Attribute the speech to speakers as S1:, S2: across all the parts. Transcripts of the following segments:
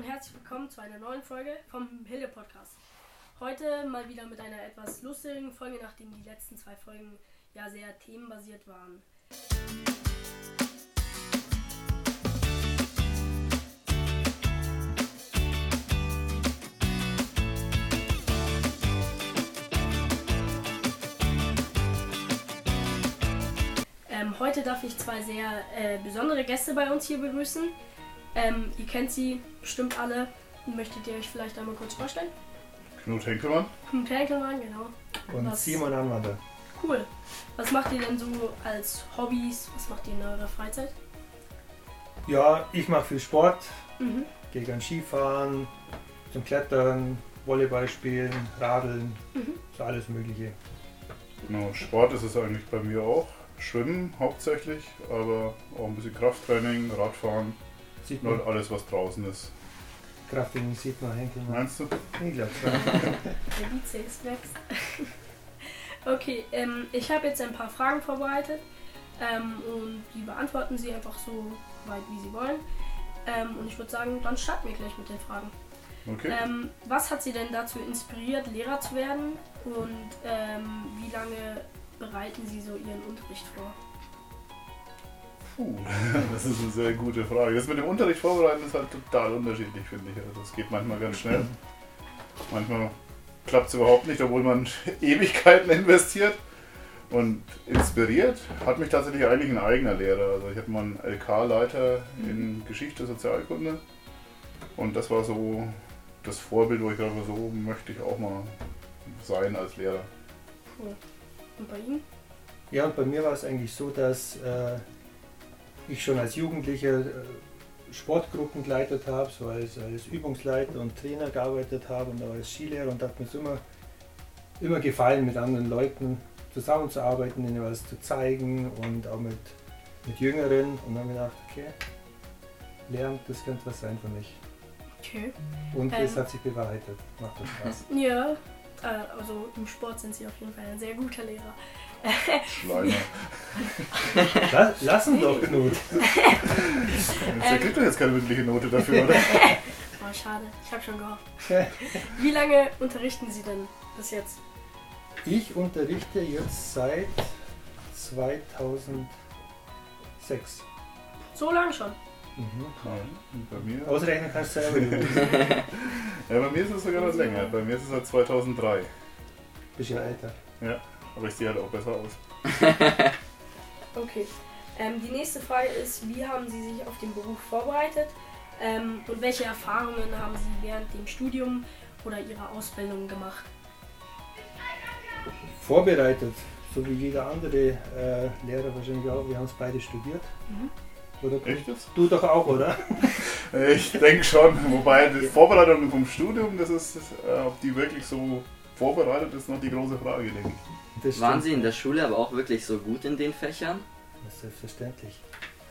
S1: und herzlich willkommen zu einer neuen Folge vom Hilde Podcast. Heute mal wieder mit einer etwas lustigen Folge, nachdem die letzten zwei Folgen ja sehr themenbasiert waren. Ähm, heute darf ich zwei sehr äh, besondere Gäste bei uns hier begrüßen. Ähm, ihr kennt sie bestimmt alle. Möchtet ihr euch vielleicht einmal kurz vorstellen?
S2: Knut Henkelmann.
S1: Knut Henkelmann, genau.
S3: Und
S1: Was-
S3: Simon Anwander.
S1: Cool. Was macht ihr denn so als Hobbys? Was macht ihr in eurer Freizeit?
S3: Ja, ich mache viel Sport,
S1: Mhm.
S3: gehe gern Skifahren, zum Klettern, Volleyball spielen, Radeln,
S1: Mhm.
S3: so alles Mögliche.
S2: Genau, Sport ist es eigentlich bei mir auch. Schwimmen hauptsächlich, aber auch ein bisschen Krafttraining, Radfahren,
S3: Sieht
S2: nur
S3: man,
S2: alles was draußen ist.
S3: Krafttraining sieht man, Henkelmann.
S2: Meinst du?
S3: Ich glaube schon.
S1: Okay, ähm, ich habe jetzt ein paar Fragen vorbereitet ähm, und die beantworten Sie einfach so weit, wie Sie wollen. Ähm, und ich würde sagen, dann starten wir gleich mit den Fragen.
S2: Okay.
S1: Ähm, was hat Sie denn dazu inspiriert, Lehrer zu werden? Und ähm, wie lange bereiten Sie so Ihren Unterricht vor?
S2: Puh, das ist eine sehr gute Frage. Das mit dem Unterricht vorbereiten ist halt total unterschiedlich, finde ich. Also das geht manchmal ganz schnell. Manchmal klappt es überhaupt nicht, obwohl man Ewigkeiten investiert. Und inspiriert hat mich tatsächlich eigentlich ein eigener Lehrer. Also ich hatte mal einen LK-Leiter in Geschichte, Sozialkunde. Und das war so das Vorbild, wo ich dachte, so möchte ich auch mal sein als Lehrer.
S1: Cool. Und bei Ihnen?
S3: Ja, und bei mir war es eigentlich so, dass äh, ich schon als Jugendlicher äh, Sportgruppen geleitet habe, so als, als Übungsleiter und Trainer gearbeitet habe und auch als Skilehrer und hat mir es immer, immer gefallen, mit anderen Leuten zusammenzuarbeiten, ihnen was zu zeigen und auch mit, mit Jüngeren. Und dann habe ich gedacht, okay, Lehramt, das könnte was sein für mich.
S1: Okay.
S3: Und
S1: Ähm.
S3: es hat sich bewahrheitet. Macht das Spaß.
S1: Ja, äh, also im Sport sind Sie auf jeden Fall ein sehr guter Lehrer.
S2: Schleiner.
S3: Lass, lassen doch, Knut.
S2: Jetzt kriegt er jetzt keine mündliche Note dafür, oder?
S1: Oh, schade. Ich habe schon gehofft. Wie lange unterrichten Sie denn bis jetzt?
S3: Ich unterrichte jetzt seit 2006.
S1: So lang schon.
S3: Mhm.
S2: Bei mir.
S3: Ausrechnen kannst du selber.
S2: Ja, bei mir ist es sogar noch länger. Bei mir ist es seit 2003.
S3: Bist ja älter.
S2: Aber ich sehe halt auch besser aus.
S1: Okay. Ähm, die nächste Frage ist, wie haben Sie sich auf den Beruf vorbereitet? Ähm, und welche Erfahrungen haben Sie während dem Studium oder Ihrer Ausbildung gemacht?
S3: Vorbereitet, so wie jeder andere äh, Lehrer wahrscheinlich auch. Wir haben es beide studiert.
S1: Mhm.
S3: Oder?
S2: Echt jetzt?
S3: Du doch auch, oder?
S2: Ich denke schon. Wobei die Vorbereitung vom Studium, das ist, äh, ob die wirklich so vorbereitet ist, noch die große Frage, denke ich.
S3: Das
S4: Waren. Sie in der Schule aber auch wirklich so gut in den Fächern?
S3: Das ist selbstverständlich.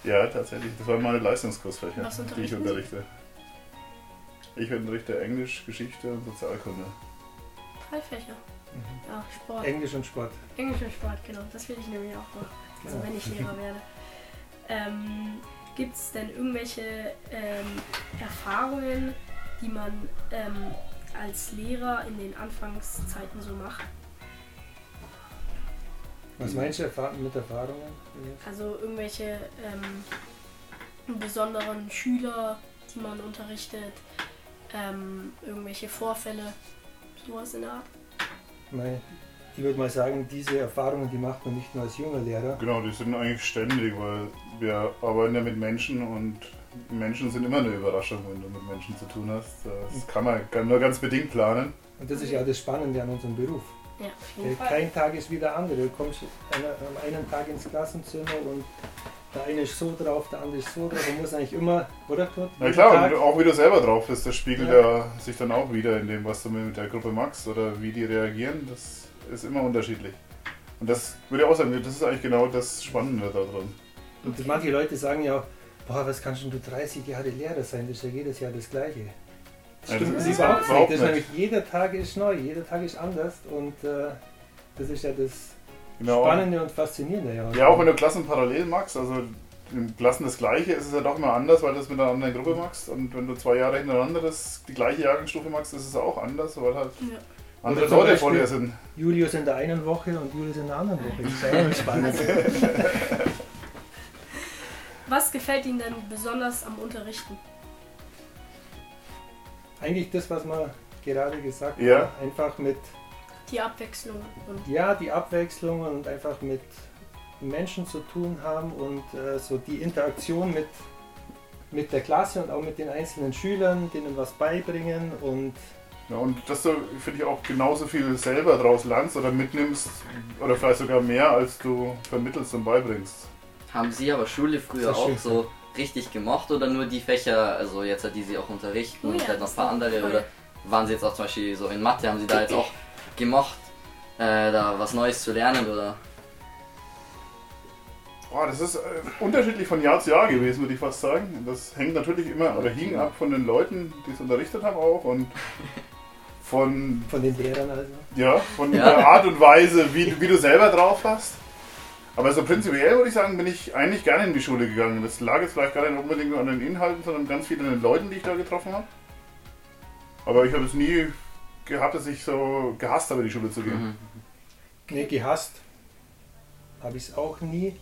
S2: Ja, tatsächlich. Das waren meine Leistungskursfächer, die ich unterrichte. Ich unterrichte Englisch, Geschichte und Sozialkunde.
S1: Drei Fächer.
S3: Mhm.
S1: Ja, Sport.
S3: Englisch und Sport.
S1: Englisch und Sport, genau. Das will ich nämlich auch machen. Also
S3: Ja.
S1: wenn ich Lehrer werde. Ähm, Gibt es denn irgendwelche ähm, Erfahrungen, die man ähm, als Lehrer in den Anfangszeiten so macht?
S3: Was meinst du mit Erfahrungen?
S1: Also irgendwelche ähm, besonderen Schüler, die man unterrichtet, ähm, irgendwelche Vorfälle, sowas in der Art?
S3: Nein. Ich würde mal sagen, diese Erfahrungen, die macht man nicht nur als junger Lehrer.
S2: Genau, die sind eigentlich ständig, weil wir arbeiten ja mit Menschen und Menschen sind immer eine Überraschung, wenn du mit Menschen zu tun hast. Das kann man nur ganz bedingt planen.
S3: Und das ist ja das Spannende an unserem Beruf.
S1: Ja, auf jeden Fall.
S3: Kein Tag ist wie der andere. Du kommst an an einem Tag ins Klassenzimmer und der eine ist so drauf, der andere ist so drauf. Man muss eigentlich immer, oder Kurt?
S2: Na klar,
S3: Tag-
S2: und auch wie du selber drauf bist, das spiegelt
S3: Ja.
S2: ja. sich dann auch wieder in dem, was du mit der Gruppe machst oder wie die reagieren. Das ist immer unterschiedlich. Und das würde ich auch sagen, das ist eigentlich genau das Spannende da
S3: Und manche Leute sagen ja, boah, was kannst denn du 30 Jahre Lehrer sein? Das ist ja jedes Jahr das Gleiche. Das
S2: Ja,
S3: stimmt
S2: das
S3: das
S2: ist
S3: überhaupt nicht. Das ist nämlich, jeder Tag ist neu, jeder Tag ist anders und äh, das ist ja das
S2: Genau.
S3: Spannende und Faszinierende. Ja,
S2: Ja, auch wenn du Klassen parallel machst, also in Klassen das Gleiche ist es ja doch immer anders, weil du das mit einer anderen Gruppe machst. Und wenn du zwei Jahre hintereinander das, die gleiche Jahrgangsstufe machst, ist es auch anders, weil halt
S1: Ja.
S2: andere
S3: Oder
S2: Leute vor dir sind.
S3: Julius in der einen Woche und Julius in der anderen Woche. Das ist ja auch spannend.
S1: Was gefällt Ihnen denn besonders am Unterrichten?
S3: Eigentlich das, was man gerade gesagt
S2: Ja.
S3: hat. Einfach mit,
S1: Die Abwechslung und
S3: ja, die Abwechslung und einfach mit Menschen zu tun haben und äh, so die Interaktion mit, mit der Klasse und auch mit den einzelnen Schülern, denen was beibringen und
S2: Ja, und dass du, finde ich, auch genauso viel selber draus lernst oder mitnimmst oder vielleicht sogar mehr, als du vermittelst und beibringst.
S4: Haben Sie aber Schule früher auch so richtig gemocht oder nur die Fächer, also jetzt die Sie auch unterrichten
S1: Oh
S4: und
S1: ja,
S4: vielleicht noch ein paar andere
S1: voll.
S4: oder waren Sie jetzt auch zum Beispiel so in Mathe, haben Sie da jetzt auch gemocht, äh, da was Neues zu lernen oder?
S2: Boah, das ist äh, unterschiedlich von Jahr zu Jahr gewesen, würde ich fast sagen. Das hängt natürlich immer oder hing ab von den Leuten, die es unterrichtet haben auch und von,
S3: von den Lehrern also.
S2: ja, von
S4: Ja.
S2: der Art und Weise, wie, du- wie du selber drauf hast. Aber so prinzipiell würde ich sagen, bin ich eigentlich gerne in die Schule gegangen. Das lag jetzt vielleicht gar nicht unbedingt an den Inhalten, sondern ganz viel an den Leuten, die ich da getroffen habe. Aber ich habe es nie gehabt, dass ich so gehasst habe, in die Schule zu gehen.
S4: Mhm.
S3: Nee, gehasst habe ich es auch nie.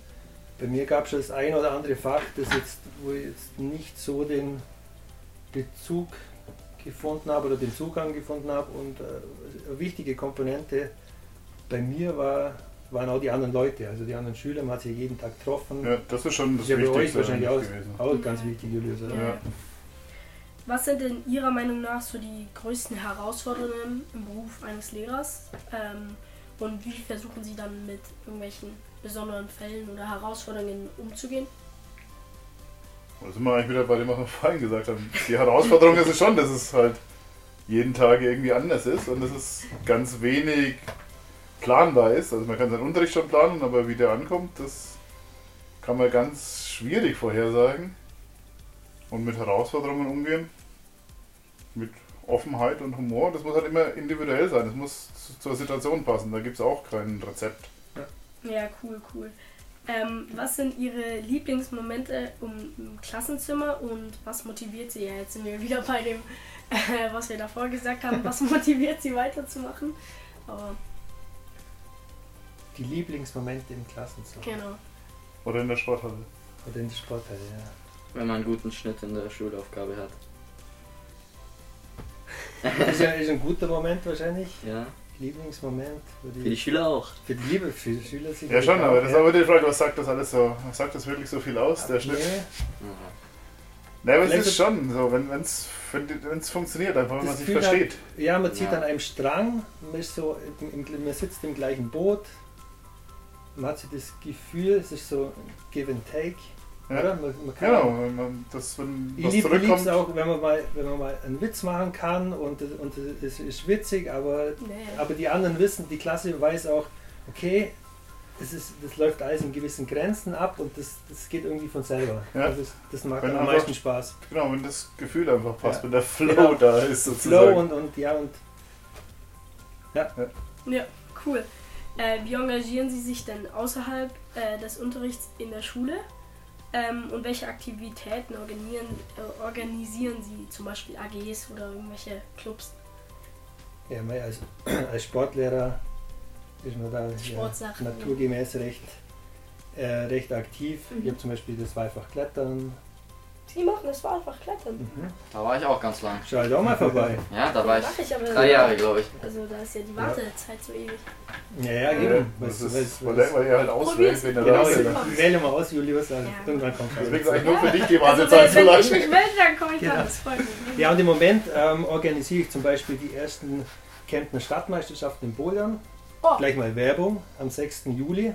S3: Bei mir gab es das ein oder andere Fach, das jetzt, wo ich jetzt nicht so den Bezug gefunden habe oder den Zugang gefunden habe. Und äh, eine wichtige Komponente bei mir war, waren auch die anderen Leute, also die anderen Schüler. Man hat sich jeden Tag getroffen.
S2: Ja, das ist schon das
S3: ist ja
S2: Wichtigste
S3: wahrscheinlich auch,
S2: gewesen.
S3: auch ganz wichtig, Julius.
S1: Ja. Was sind denn Ihrer Meinung nach so die größten Herausforderungen im Beruf eines Lehrers? Ähm, und wie versuchen Sie dann mit irgendwelchen besonderen Fällen oder Herausforderungen umzugehen?
S2: Da sind wir eigentlich wieder bei dem, was wir vorhin gesagt haben. Die Herausforderung ist es schon, dass es halt jeden Tag irgendwie anders ist und dass es ganz wenig planbar ist. Also man kann seinen Unterricht schon planen, aber wie der ankommt, das kann man ganz schwierig vorhersagen. Und mit Herausforderungen umgehen, mit Offenheit und Humor, das muss halt immer individuell sein. Das muss zu- zur Situation passen. Da gibt es auch kein Rezept.
S1: Ja, cool, cool. Ähm, was sind Ihre Lieblingsmomente um, im Klassenzimmer und was motiviert Sie? Ja, jetzt sind wir wieder bei dem, äh, was wir davor gesagt haben. Was motiviert Sie weiterzumachen? Aber
S3: Die Lieblingsmomente im Klassenzimmer
S1: genau.
S2: Oder in der Sporthalle.
S3: oder in der Sporthalle. Ja.
S4: Wenn man einen guten Schnitt in der Schulaufgabe hat.
S3: Das ist, ja, ist ein guter Moment wahrscheinlich.
S4: Ja,
S3: Lieblingsmoment für die,
S4: für die Schüler auch.
S3: für die Liebe, für die Schüler sicher.
S2: Ja schon, aber das ist aber die Frage, was sagt das alles so? Was sagt das wirklich so viel aus, der Schnitt?
S3: Nee,
S4: Ja.
S2: Aber es
S3: Vielleicht
S2: ist
S3: so-
S2: schon so, wenn es wenn's funktioniert, einfach wenn man sich versteht.
S3: Ja, man zieht
S4: Ja.
S3: an einem Strang, man, ist so, im, im, man sitzt im gleichen Boot, man hat so das Gefühl, es ist so Give and Take.
S2: Ja.
S3: Oder? Man, man kann
S2: Genau, wenn man das, wenn
S3: Ich
S2: was
S3: liebe
S2: zurückkommt.
S3: es auch, wenn man, mal, wenn man mal einen Witz machen kann und, und es ist witzig, aber,
S1: Nee.
S3: aber die anderen wissen, die Klasse weiß auch, okay, das, ist, das läuft alles in gewissen Grenzen ab und das, das geht irgendwie von selber.
S2: Ja.
S3: Das, ist, das macht
S2: Wenn
S3: am
S2: einfach-
S3: meisten Spaß.
S2: Genau, wenn das Gefühl einfach passt,
S3: Ja.
S2: wenn der Flow
S3: Genau.
S2: da ist
S3: Flow
S2: sozusagen.
S3: und, und ja und
S1: Ja, cool. Äh, wie engagieren Sie sich denn außerhalb äh, des Unterrichts in der Schule? Ähm, und welche Aktivitäten organisieren, äh, organisieren Sie, zum Beispiel AGs oder irgendwelche Clubs?
S3: Ja, als, als Sportlehrer ist man da ja, naturgemäß recht, äh, recht aktiv.
S1: Mhm.
S3: Ich habe zum Beispiel das Zweifach-Klettern.
S1: Sie machen das war einfach Klettern.
S3: Mhm.
S4: Da war ich auch ganz lang.
S3: Schau halt auch mal vorbei.
S4: Ja, da war ich
S1: ich aber
S4: drei Jahre, glaube ich.
S1: Also da ist ja die Wartezeit so ewig.
S3: Ja, ja,
S2: Ja,
S3: eben.
S2: das
S3: Was-
S2: ist,
S3: was-
S2: er, weil er halt auswählt,
S1: Probier's.
S2: wenn er
S3: Genau,
S2: da ist.
S1: Ja.
S3: ich wähle mal aus, Julius. Also
S1: Ja.
S3: Irgendwann kommt
S2: Deswegen
S3: es.
S2: ist eigentlich nur für dich die
S1: Also
S2: Wartezeit
S1: wenn,
S2: so
S1: wenn ich
S2: lang.
S1: mich melde, dann komme ich
S3: Genau.
S1: dran. Das freut mich.
S3: Ja, und im Moment ähm, organisiere ich zum Beispiel die ersten Kemptner Stadtmeisterschaften in Bouldern.
S1: Oh.
S3: Gleich mal Werbung am 6. Juli.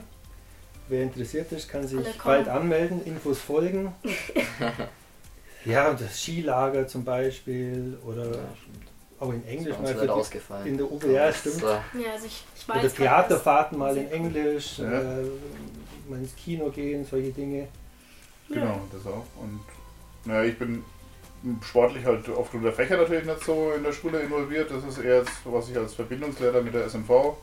S3: Wer interessiert ist, kann sich bald anmelden, Infos folgen. ja, und das Skilager zum Beispiel oder
S4: Ja,
S3: auch in Englisch mal für
S4: ausgefallen.
S3: in der UB, ja, stimmt.
S4: äh,
S1: Ja, also ich, ich weiß
S3: Oder
S1: grad,
S3: Theaterfahrten mal in. Englisch,
S2: Ja.
S3: äh, mal ins Kino gehen, solche Dinge.
S1: Ja.
S2: Genau, das auch. Und naja, ich bin sportlich halt aufgrund der Fächer natürlich nicht so in der Schule involviert. Das ist eher, jetzt, was ich als Verbindungslehrer mit der SMV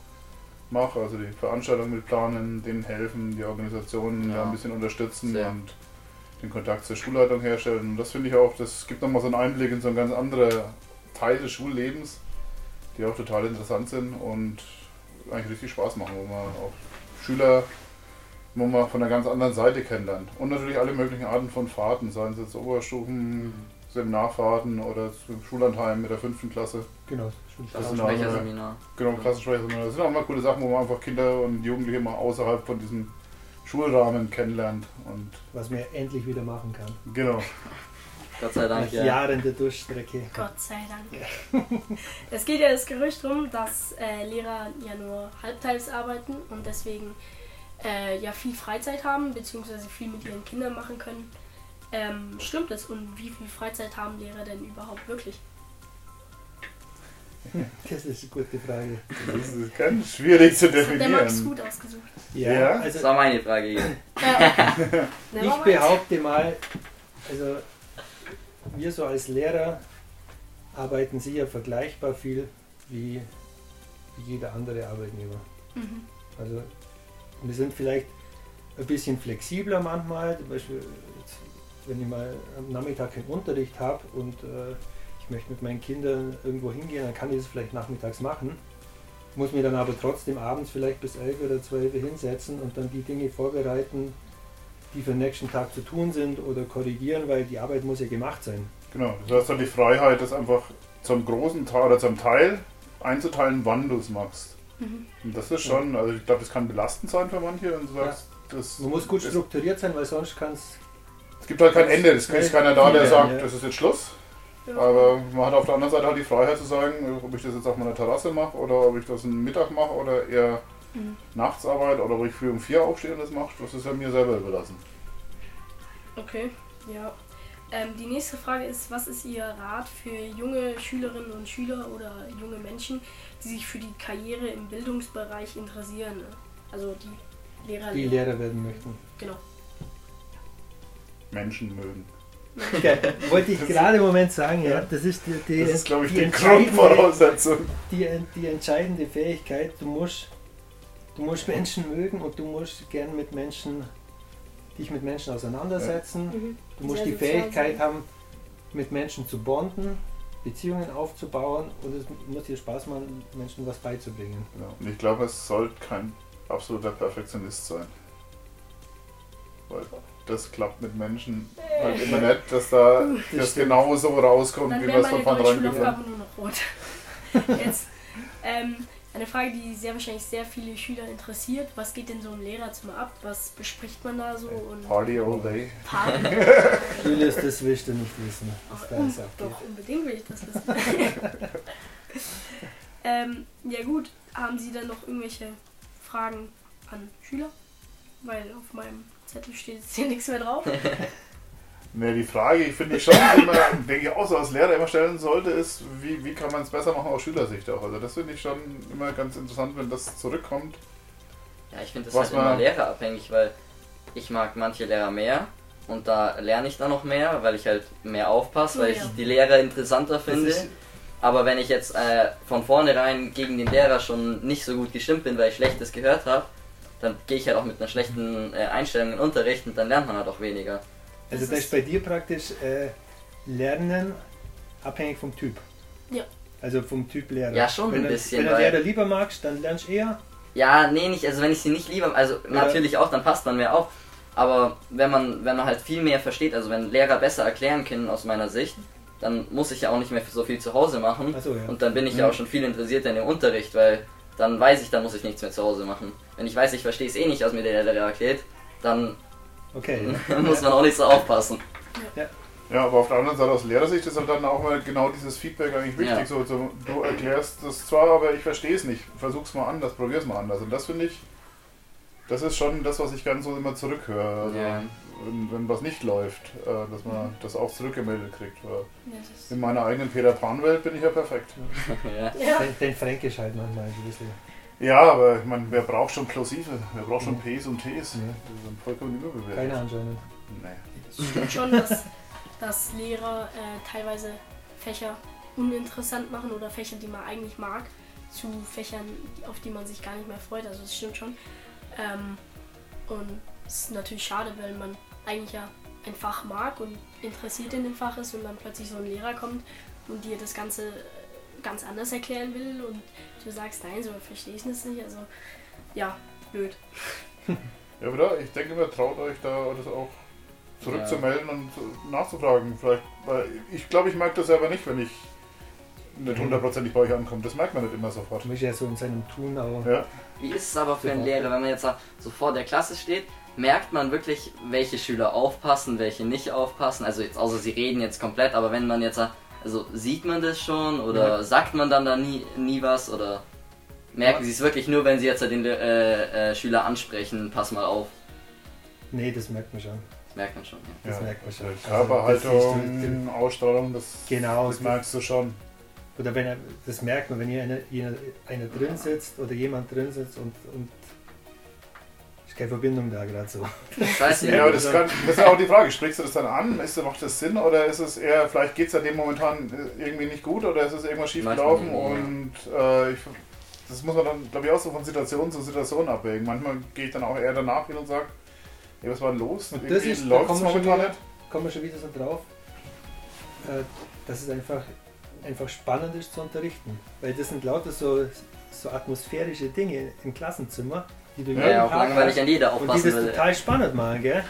S2: mache. Also die Veranstaltungen mit planen, denen helfen, die Organisationen
S4: Ja.
S2: da ein bisschen unterstützen
S4: Sehr.
S2: und den Kontakt zur Schulleitung herstellen. Und das finde ich auch, das gibt nochmal so einen Einblick in so einen ganz anderen Teil des Schullebens, die auch total interessant sind und eigentlich richtig Spaß machen, wo man auch Schüler wo man von einer ganz anderen Seite kennenlernt. Und natürlich alle möglichen Arten von Fahrten, seien es jetzt Oberstufen, Seminarfahrten oder zum Schullandheim mit der fünften Klasse.
S3: Genau.
S2: Das
S4: Das
S2: sind
S4: ist
S2: auch
S4: ein
S2: immer-
S4: Sprecherseminar.
S2: Genau, Klassensprecherseminar. Das sind auch mal coole Sachen, wo man einfach Kinder und Jugendliche mal außerhalb von diesem Schulrahmen kennenlernt. Und
S3: Was man endlich wieder machen kann.
S2: genau.
S4: Gott sei Dank,
S3: Nach
S4: ja.
S3: Jahren der Durchstrecke.
S1: Gott sei Dank. es geht ja das Gerücht rum, dass äh, Lehrer ja nur halbteils arbeiten und deswegen äh, ja viel Freizeit haben, beziehungsweise viel mit ihren Kindern machen können. Ähm, stimmt das? Und wie viel Freizeit haben Lehrer denn überhaupt wirklich?
S3: Das ist eine gute Frage.
S2: Das ist ganz schwierig zu
S1: Das hat der Max
S2: definieren.
S1: gut ausgesucht.
S2: Ja?
S4: Das
S3: also
S4: war meine Frage hier.
S1: Ja,
S3: ich behaupte mal, also wir so als Lehrer arbeiten sicher vergleichbar viel wie, wie jeder andere Arbeitnehmer.
S1: Mhm.
S3: Also wir sind vielleicht ein bisschen flexibler manchmal. Zum Beispiel, jetzt, wenn ich mal am Nachmittag keinen Unterricht habe und äh, ich möchte mit meinen Kindern irgendwo hingehen, dann kann ich das vielleicht nachmittags machen. Muss mir dann aber trotzdem abends vielleicht bis 11 oder 12 Uhr hinsetzen und dann die Dinge vorbereiten, die für den nächsten Tag zu tun sind oder korrigieren, weil die Arbeit muss ja gemacht sein.
S2: Genau. Du hast dann die Freiheit, das einfach zum großen Teil oder zum Teil einzuteilen, wann du es machst.
S1: Mhm.
S2: Und das ist schon, also ich glaube, das kann belastend sein für manche, wenn du sagst, das,
S3: Man muss gut strukturiert sein, weil sonst kann es
S2: es gibt halt kein Ende. Es ist keiner da, der
S3: Ja,
S2: sagt,
S3: ja.
S2: das ist jetzt Schluss. Aber man hat auf der anderen Seite halt die Freiheit zu sagen, ob ich das jetzt auf meiner Terrasse mache oder ob ich das einen Mittag mache oder eher
S1: Mhm.
S2: nachts arbeite oder ob ich früh um vier aufstehe und das mache. Das ist ja mir selber überlassen.
S1: Okay, ja. Ähm, die nächste Frage ist, was ist Ihr Rat für junge Schülerinnen und Schüler oder junge Menschen, die sich für die Karriere im Bildungsbereich interessieren? ne? Also die Lehrer.
S3: die Lehrer werden möchten.
S1: Genau.
S2: Menschen mögen.
S3: Ja, wollte ich gerade im Moment sagen, ja. Das ist die, die,
S2: Das ist, glaube ich,
S3: die
S2: die Grundvoraussetzung.
S3: die, die entscheidende Fähigkeit. Du musst, du musst Menschen mögen und du musst gern mit Menschen, dich mit Menschen auseinandersetzen.
S1: Mhm.
S3: Du musst die Fähigkeit
S1: sein.
S3: haben, mit Menschen zu bonden, Beziehungen aufzubauen und es muss dir Spaß machen, Menschen was beizubringen.
S2: Genau. Und ich glaube, es sollte kein absoluter Perfektionist sein. Das klappt mit Menschen halt immer nicht, dass da das genau so rauskommt,
S1: Dann
S2: wie man es von vornherein geplant
S1: Schulaufgabe nur noch rot. Jetzt ähm, eine Frage, die sehr wahrscheinlich sehr viele Schüler interessiert. Was geht denn so ein Lehrerzimmer ab? Was bespricht man da so? Und
S2: Party all day.
S1: Party.
S3: Julius, das willst du nicht wissen, da
S1: Um, doch, unbedingt will ich das wissen. ähm, ja gut, haben Sie dann noch irgendwelche Fragen an Schüler? Weil auf meinem Zettel steht jetzt hier nichts mehr drauf.
S2: Ne, die Frage, ich finde ich schon immer, denke ich auch so als Lehrer immer stellen sollte, ist, wie, wie kann man es besser machen aus Schülersicht auch. Also das finde ich schon immer ganz interessant, wenn das zurückkommt.
S4: Ja, ich finde das
S2: Was
S4: halt immer lehrerabhängig, weil ich mag manche Lehrer mehr und da lerne ich dann noch mehr, weil ich halt mehr aufpasse, weil
S1: Ja.
S4: ich die Lehrer interessanter finde. Aber wenn ich jetzt äh, von vornherein gegen den Lehrer schon nicht so gut gestimmt bin, weil ich Schlechtes gehört habe, dann gehe ich halt auch mit einer schlechten äh, Einstellung in den Unterricht und dann lernt man halt auch weniger.
S3: Also
S1: Das
S3: das
S1: ist-
S3: bei dir praktisch äh, Lernen abhängig vom Typ.
S1: Ja.
S3: Also vom Typ Lehrer.
S4: Ja, schon
S3: wenn
S4: ein
S3: du-
S4: bisschen,
S3: Wenn du Lehrer lieber magst, dann lernst du eher.
S4: Ja, nee, nicht, also wenn ich sie nicht liebe, also natürlich auch, dann passt man mehr auf. Aber wenn man, wenn man halt viel mehr versteht, also wenn Lehrer besser erklären können aus meiner Sicht, dann muss ich ja auch nicht mehr so viel zu Hause machen.
S3: Achso, ja.
S4: Und dann bin ich ja
S2: Mhm.
S4: auch schon viel interessierter in dem Unterricht, weil dann weiß ich, dann muss ich nichts mehr zu Hause machen. Wenn ich weiß, ich verstehe es eh nicht, was mir der Lehrer erklärt, dann
S3: Okay.
S4: muss man auch nicht so aufpassen.
S2: Ja, aber auf der anderen Seite aus Lehrersicht ist halt dann auch mal genau dieses Feedback eigentlich wichtig.
S4: Ja.
S2: So, so, du erklärst das zwar, aber ich verstehe es nicht. Versuch's mal anders, probier's mal anders. Und das finde ich, das ist schon das, was ich ganz so immer zurückhöre. Also,
S4: Ja.
S2: wenn, wenn was nicht läuft, äh, dass
S3: Mhm.
S2: man das auch zurückgemeldet kriegt.
S1: Ja, das ist-
S2: in meiner eigenen Peter Pan-Welt bin ich ja perfekt.
S4: ja.
S1: ja.
S3: Den, den Fränkisch halt manchmal ein bisschen.
S2: Ja, aber ich meine, wer braucht schon Plosive? Wer braucht schon Ps und Ts?
S3: Ja.
S2: Die sind vollkommen überbewertet.
S3: Keine anscheinend.
S2: Nee.
S1: Es stimmt schon, dass, dass Lehrer äh, teilweise Fächer uninteressant machen oder Fächer, die man eigentlich mag, zu Fächern, auf die man sich gar nicht mehr freut. Also das stimmt schon. Ähm, und es ist natürlich schade, weil man eigentlich ja ein Fach mag und interessiert in dem Fach ist und dann plötzlich so ein Lehrer kommt und dir das Ganze äh, ganz anders erklären will und du sagst, nein, so verstehe ich das nicht. Also ja, blöd.
S2: Ja, aber da, ich denke immer, traut euch da das auch zurückzumelden und nachzufragen. Vielleicht, weil ich glaube, ich merke das selber nicht, wenn ich nicht hundertprozentig bei euch ankomme. Das merkt man nicht immer sofort.
S3: Ist ja so in seinem Tun auch.
S2: Ja,
S4: Wie ist es aber für einen Lehrer, wenn man jetzt so vor der Klasse steht? Merkt man wirklich, welche Schüler aufpassen, welche nicht aufpassen? Also jetzt, außer sie reden jetzt komplett, aber wenn man jetzt, also sieht man das schon oder
S2: Ja.
S4: sagt man dann da nie, nie was oder merken
S2: Ja.
S4: sie es wirklich nur, wenn sie jetzt den äh, äh, Schüler ansprechen, pass mal auf?
S3: Nee, das merkt man schon.
S4: Das merkt man schon. Ja.
S3: Das
S2: ja.
S3: merkt man schon. Also,
S2: Körperhaltung,
S3: das
S2: Ausstrahlung, das,
S3: Genau,
S2: das merkst du schon.
S3: Oder wenn er, das merkt man, wenn hier einer, einer drin sitzt oder jemand drin sitzt und, und ist keine Verbindung da gerade so.
S4: Das heißt,
S2: Ja, aber das, kann, das ist ja auch die Frage, sprichst du das dann an? Ist, macht das Sinn oder ist es eher, vielleicht geht es ja dem momentan äh, irgendwie nicht gut oder ist es irgendwas schief
S4: Manchmal
S2: gelaufen
S4: nicht,
S2: und äh, ich, das muss man dann, glaube ich, auch so von Situation zu Situation abwägen. Manchmal gehe ich dann auch eher danach hin und sage, hey, was war denn los?
S3: Und das
S2: Irgendwie
S3: ist- da
S2: läuft es
S3: wir schon
S2: momentan
S3: wieder-
S2: nicht.
S3: Kommen wir schon wieder so drauf, äh, dass es einfach, einfach spannend ist zu unterrichten. Weil das sind lauter so, so atmosphärische Dinge im Klassenzimmer, die du
S2: Ja,
S4: ja,
S3: jeden
S4: auch
S3: Tag
S4: langweilig
S3: hast
S4: an jeder
S3: und die
S4: aufpassen
S3: das
S4: würde.
S3: total spannend machen, gell?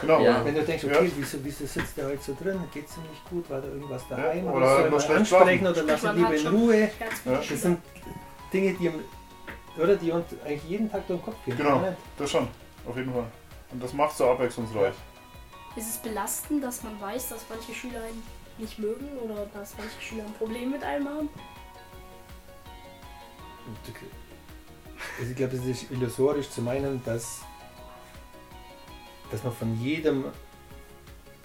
S2: Genau.
S4: Ja.
S3: Wenn du denkst,
S2: Ja.
S3: okay, wieso, wieso sitzt der heute so drin? Geht's ihm nicht gut? War da irgendwas daheim?
S2: Ja,
S3: oder
S2: oder
S3: soll man ansprechen oder lass ihn
S1: Man
S3: lieber in Ruhe? Das sind Dinge, die, oder, die uns eigentlich jeden Tag durch den Kopf gehen.
S2: Genau.
S3: Ja,
S2: Das schon, auf jeden Fall. Und das macht so abwechslungsreich.
S1: Ist es belastend, dass man weiß, dass manche Schüler einen nicht mögen oder dass manche Schüler ein Problem mit einem haben?
S3: Also ich glaube, es ist illusorisch zu meinen, dass, dass man von jedem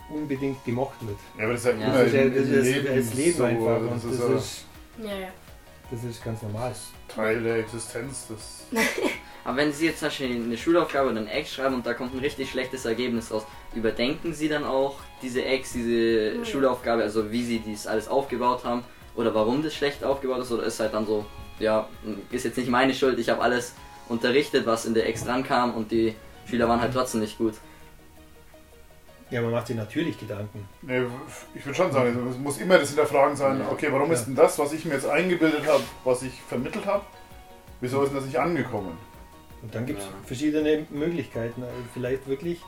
S3: unbedingt gemocht wird.
S2: Ja, aber das ist ja,
S4: Ja.
S3: Das ist, ja, das ist
S2: Leben
S3: das Leben
S2: so,
S3: einfach. Und
S2: Das
S3: das,
S2: ist, Ja,
S1: ja.
S3: das ist ganz normal.
S2: Teil der Existenz. Das
S4: Aber wenn Sie jetzt zum Beispiel eine Schulaufgabe oder ein Ex schreiben und da kommt ein richtig schlechtes Ergebnis raus, überdenken Sie dann auch diese Ex, diese
S1: Ja.
S4: Schulaufgabe, also wie Sie dies alles aufgebaut haben oder warum das schlecht aufgebaut ist oder ist halt dann so, ja, ist jetzt nicht meine Schuld, ich habe alles unterrichtet, was in der Ex dran kam und die Schüler waren halt trotzdem nicht gut.
S3: Ja, man macht sich natürlich Gedanken.
S2: Nee, ich würde schon sagen, es muss immer das Hinterfragen sein,
S4: Ja.
S2: okay, warum
S3: Ja.
S2: ist denn das, was ich mir jetzt eingebildet habe, was ich vermittelt habe, wieso ist denn das nicht angekommen?
S3: Und dann gibt es
S4: Ja.
S3: verschiedene Möglichkeiten. Also Vielleicht wirklich,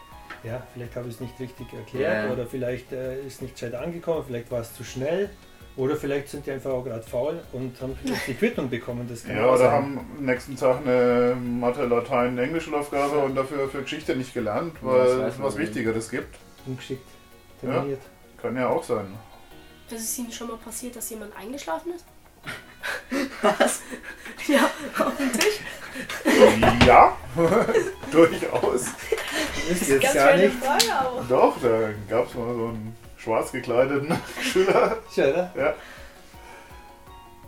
S3: ja, vielleicht habe ich es nicht richtig erklärt
S4: Ja.
S3: oder vielleicht äh, ist nicht gescheit angekommen, vielleicht war es zu schnell oder vielleicht sind die einfach auch gerade faul und haben die Quittung bekommen. Das kann
S2: Ja, oder
S3: sein.
S2: haben am nächsten Tag eine Mathe, Latein, Englisch-Aufgabe
S3: Ja.
S2: und dafür für Geschichte nicht gelernt,
S4: Ja,
S2: weil
S4: das
S2: es was. Wichtigeres gibt.
S3: ungeschickt
S2: Ja.
S3: terminiert.
S2: Kann ja auch sein.
S1: Das ist Ihnen schon mal passiert, dass jemand eingeschlafen ist?
S4: Was?
S1: Ja, auf dem Tisch.
S2: Ja, durchaus.
S3: Ihr jetzt
S1: Ganz
S3: gar
S1: schöne
S3: nicht.
S1: Frage auch.
S2: Doch, da gab es mal so einen schwarz gekleideten Schüler,
S3: Tja, oder?
S2: der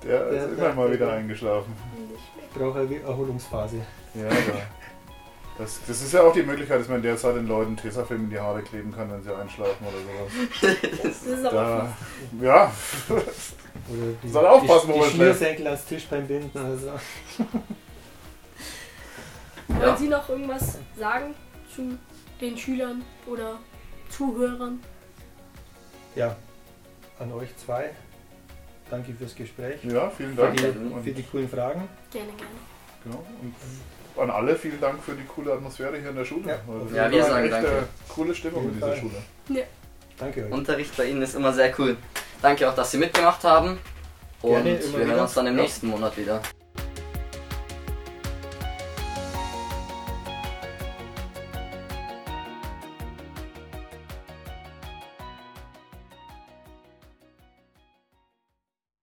S3: Der-
S2: ist immer mal wieder
S3: der-
S2: eingeschlafen.
S1: Nicht mehr.
S3: Braucht eine Erholungsphase.
S2: Ja, aber das, das ist ja auch die Möglichkeit, dass man derzeit den Leuten Tesafilm in die Haare kleben kann, wenn sie einschlafen oder sowas.
S1: Das ist aber
S2: Da, ja,
S3: Oder die,
S2: Soll aufpassen,
S3: die,
S2: wo
S3: die
S2: man schläft.
S3: Schnürsenkel ans Tischbein binden. Also.
S1: Wollen
S4: Ja.
S1: Sie noch irgendwas sagen zu den Schülern oder Zuhörern?
S3: Ja, an euch zwei. Danke fürs Gespräch.
S2: ja, vielen
S3: Für
S2: Dank.
S3: die,
S2: Und,
S3: für die coolen Fragen.
S1: Gerne, gerne.
S2: genau, und an alle vielen Dank für die coole Atmosphäre hier in der Schule.
S3: Ja.
S2: Das
S4: Ja, wir
S2: eine
S4: sagen danke.
S2: coole Stimmung in dieser
S3: Fall.
S2: Schule.
S3: Danke euch.
S4: Unterricht bei Ihnen ist immer sehr cool. Danke auch, dass Sie mitgemacht haben und
S3: Gerne,
S4: wir hören
S3: wieder.
S4: uns dann im
S2: Ja.
S4: nächsten Monat wieder.